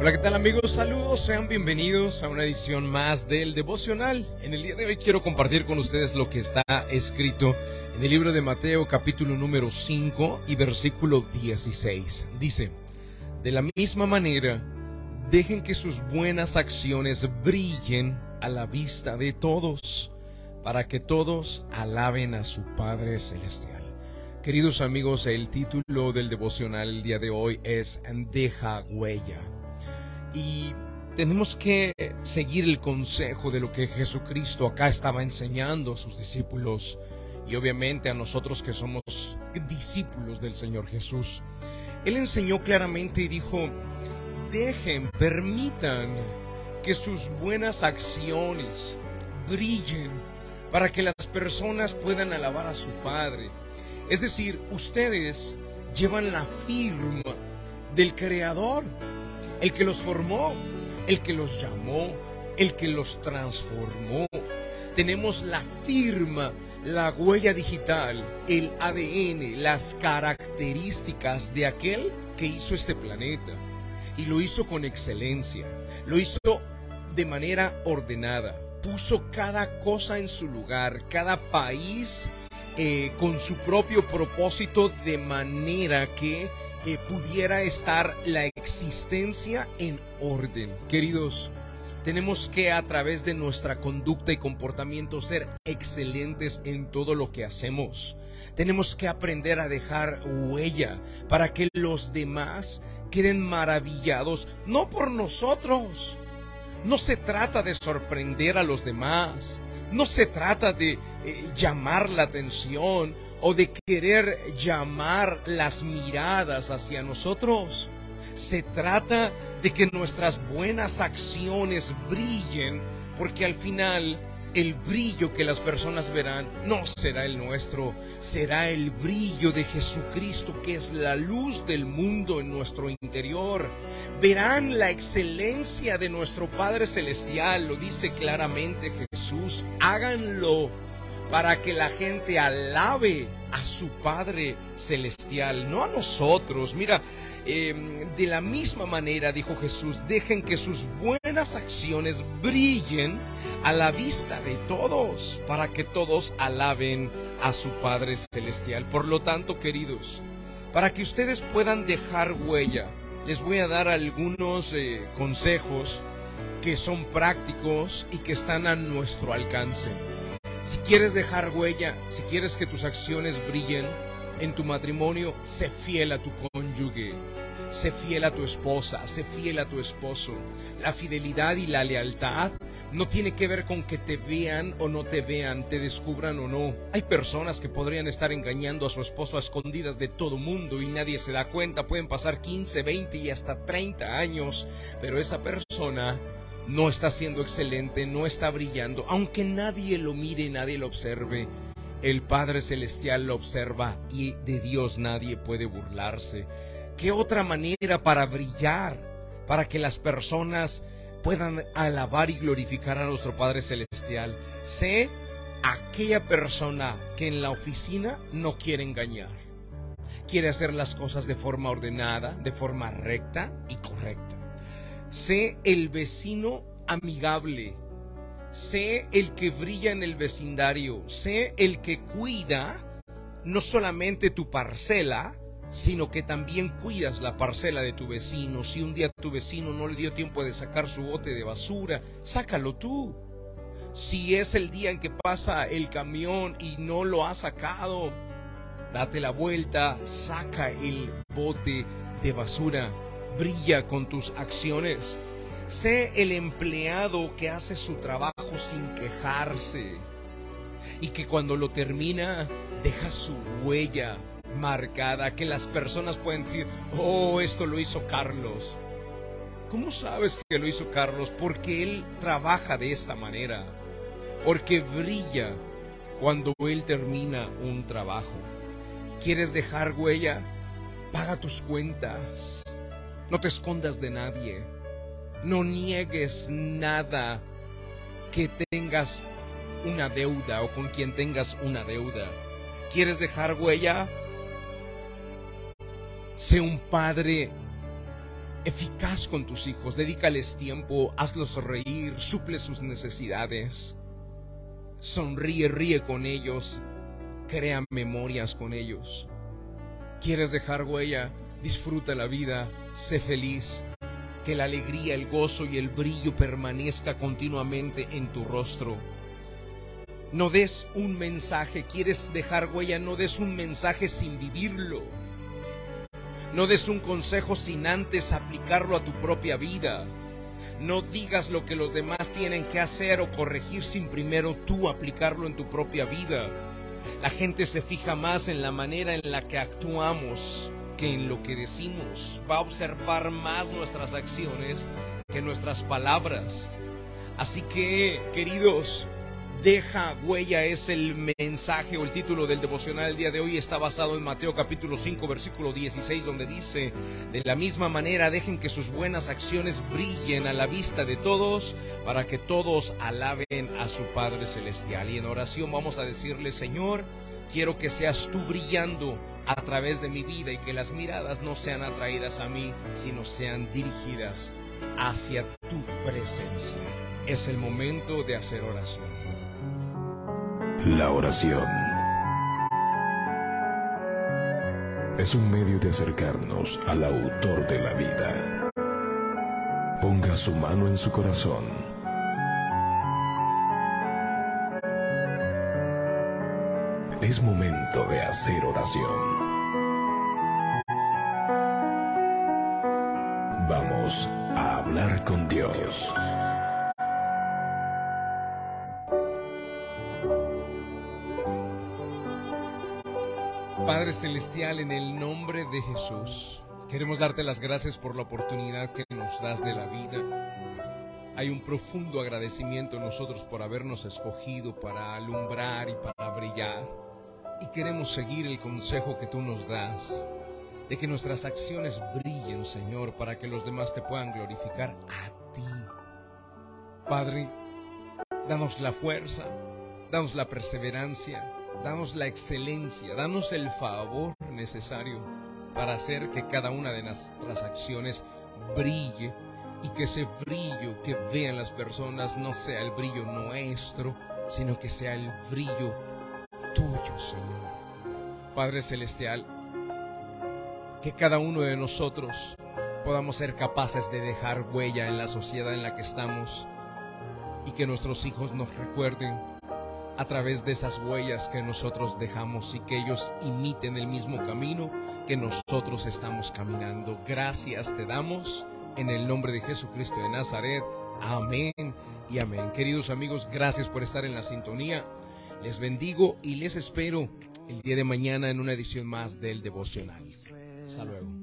Hola, ¿qué tal amigos? Saludos, sean bienvenidos a una edición más del devocional. En el día de hoy quiero compartir con ustedes lo que está escrito en el libro de Mateo capítulo número 5 y versículo 16. Dice, de la misma manera, dejen que sus buenas acciones brillen a la vista de todos, para que todos alaben a su Padre Celestial. Queridos amigos, el título del devocional el día de hoy es Deja huella y tenemos que seguir el consejo de lo que Jesucristo acá estaba enseñando a sus discípulos y obviamente a nosotros que somos discípulos del Señor Jesús. Él enseñó claramente y dijo, dejen, permitan que sus buenas acciones brillen para que las personas puedan alabar a su Padre. Es decir, ustedes llevan la firma del Creador el que los formó, el que los llamó, el que los transformó. Tenemos la firma, la huella digital, el ADN, las características de aquel que hizo este planeta. Y lo hizo con excelencia, lo hizo de manera ordenada, puso cada cosa en su lugar, cada país eh, con su propio propósito de manera que que pudiera estar la existencia en orden. Queridos, tenemos que a través de nuestra conducta y comportamiento ser excelentes en todo lo que hacemos. Tenemos que aprender a dejar huella para que los demás queden maravillados, no por nosotros. No se trata de sorprender a los demás. No se trata de eh, llamar la atención o de querer llamar las miradas hacia nosotros. Se trata de que nuestras buenas acciones brillen porque al final el brillo que las personas verán no será el nuestro, será el brillo de Jesucristo que es la luz del mundo en nuestro interior. Verán la excelencia de nuestro Padre Celestial, lo dice claramente Jesús. Háganlo para que la gente alabe a su Padre Celestial, no a nosotros. Mira, em, de la misma manera, dijo Jesús, dejen que sus buenas acciones brillen a la vista de todos, para que todos alaben a su Padre Celestial. Por lo tanto, queridos, para que ustedes puedan dejar huella, les voy a dar algunos eh, consejos que son prácticos y que están a nuestro alcance. Si quieres dejar huella, si quieres que tus acciones brillen en tu matrimonio, sé fiel a tu cónyuge. Sé fiel a tu esposa, sé fiel a tu esposo. La fidelidad y la lealtad no tiene que ver con que te vean o no te vean, te descubran o no. Hay personas que podrían estar engañando a su esposo a escondidas de todo mundo y nadie se da cuenta. Pueden pasar 15, 20 y hasta 30 años, pero esa persona no está siendo excelente, no está brillando, aunque nadie lo mire, nadie lo observe. El Padre Celestial lo observa y de Dios nadie puede burlarse. ¿Qué otra manera para brillar? Para que las personas puedan alabar y glorificar a nuestro Padre Celestial. Sé aquella persona que en la oficina no quiere engañar. Quiere hacer las cosas de forma ordenada, de forma recta y correcta. Sé el vecino amigable. Sé el que brilla en el vecindario. Sé el que cuida no solamente tu parcela, sino que también cuidas la parcela de tu vecino. Si un día tu vecino no le dio tiempo de sacar su bote de basura, sácalo tú. Si es el día en que pasa el camión y no lo ha sacado, date la vuelta, saca el bote de basura brilla con tus acciones. Sé el empleado que hace su trabajo sin quejarse y que cuando lo termina deja su huella marcada, que las personas pueden decir, oh, esto lo hizo Carlos. ¿Cómo sabes que lo hizo Carlos? Porque él trabaja de esta manera, porque brilla cuando él termina un trabajo. ¿Quieres dejar huella? Paga tus cuentas. No te escondas de nadie. No niegues nada que tengas una deuda o con quien tengas una deuda. ¿Quieres dejar huella? Sé un padre eficaz con tus hijos, dedícales tiempo, hazlos reír, suple sus necesidades, sonríe, ríe con ellos, crea memorias con ellos. ¿Quieres dejar huella? Disfruta la vida, sé feliz, que la alegría, el gozo y el brillo permanezca continuamente en tu rostro. No des un mensaje, quieres dejar huella, no des un mensaje sin vivirlo. No des un consejo sin antes aplicarlo a tu propia vida. No digas lo que los demás tienen que hacer o corregir sin primero tú aplicarlo en tu propia vida. La gente se fija más en la manera en la que actuamos que en lo que decimos. Va a observar más nuestras acciones que nuestras palabras. Así que, queridos, deja huella es el mensaje o el título del devocional del día de hoy está basado en Mateo capítulo 5 versículo 16 donde dice, de la misma manera dejen que sus buenas acciones brillen a la vista de todos para que todos alaben a su Padre Celestial. Y en oración vamos a decirle, Señor, quiero que seas tú brillando a través de mi vida y que las miradas no sean atraídas a mí, sino sean dirigidas hacia tu presencia. Es el momento de hacer oración. La oración es un medio de acercarnos al autor de la vida. Ponga su mano en su corazón. Es momento de hacer oración. Vamos a hablar con Dios. Padre Celestial, en el nombre de Jesús, queremos darte las gracias por la oportunidad que nos das de la vida. Hay un profundo agradecimiento en nosotros por habernos escogido para alumbrar y para brillar. Y queremos seguir el consejo que tú nos das, de que nuestras acciones brillen, Señor, para que los demás te puedan glorificar a ti. Padre, danos la fuerza, danos la perseverancia danos la excelencia, danos el favor necesario para hacer que cada una de nuestras acciones brille y que ese brillo que vean las personas no sea el brillo nuestro, sino que sea el brillo tuyo, Señor. Padre Celestial, que cada uno de nosotros podamos ser capaces de dejar huella en la sociedad en la que estamos y que nuestros hijos nos recuerden a través de esas huellas que nosotros dejamos y que ellos imiten el mismo camino que nosotros estamos caminando. Gracias te damos en el nombre de Jesucristo de Nazaret. Amén y amén. Queridos amigos, gracias por estar en la sintonía. Les bendigo y les espero el día de mañana en una edición más del devocional. Hasta luego.